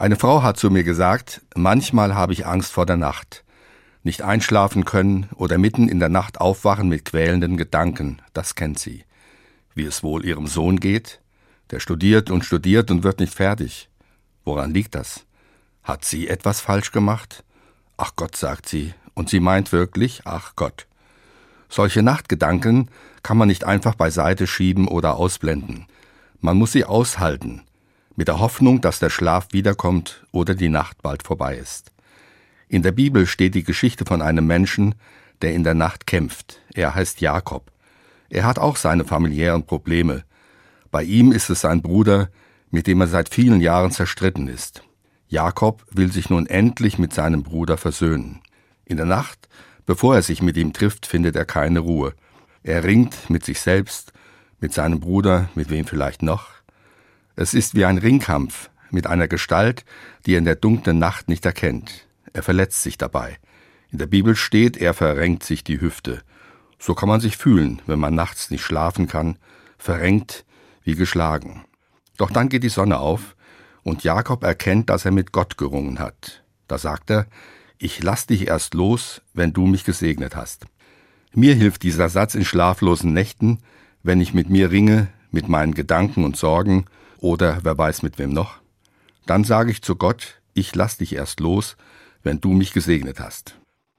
Eine Frau hat zu mir gesagt, manchmal habe ich Angst vor der Nacht. Nicht einschlafen können oder mitten in der Nacht aufwachen mit quälenden Gedanken, das kennt sie. Wie es wohl ihrem Sohn geht? Der studiert und studiert und wird nicht fertig. Woran liegt das? Hat sie etwas falsch gemacht? Ach Gott, sagt sie, und sie meint wirklich, ach Gott. Solche Nachtgedanken kann man nicht einfach beiseite schieben oder ausblenden. Man muss sie aushalten, mit der Hoffnung, dass der Schlaf wiederkommt oder die Nacht bald vorbei ist. In der Bibel steht die Geschichte von einem Menschen, der in der Nacht kämpft. Er heißt Jakob. Er hat auch seine familiären Probleme. Bei ihm ist es sein Bruder, mit dem er seit vielen Jahren zerstritten ist. Jakob will sich nun endlich mit seinem Bruder versöhnen. In der Nacht, bevor er sich mit ihm trifft, findet er keine Ruhe. Er ringt mit sich selbst, mit seinem Bruder, mit wem vielleicht noch. Es ist wie ein Ringkampf mit einer Gestalt, die er in der dunklen Nacht nicht erkennt. Er verletzt sich dabei. In der Bibel steht, er verrenkt sich die Hüfte. So kann man sich fühlen, wenn man nachts nicht schlafen kann, verrenkt wie geschlagen. Doch dann geht die Sonne auf, und Jakob erkennt, dass er mit Gott gerungen hat. Da sagt er, ich lass dich erst los, wenn du mich gesegnet hast. Mir hilft dieser Satz in schlaflosen Nächten, wenn ich mit mir ringe, mit meinen Gedanken und Sorgen oder wer weiß mit wem noch. Dann sage ich zu Gott, ich lass dich erst los, wenn du mich gesegnet hast.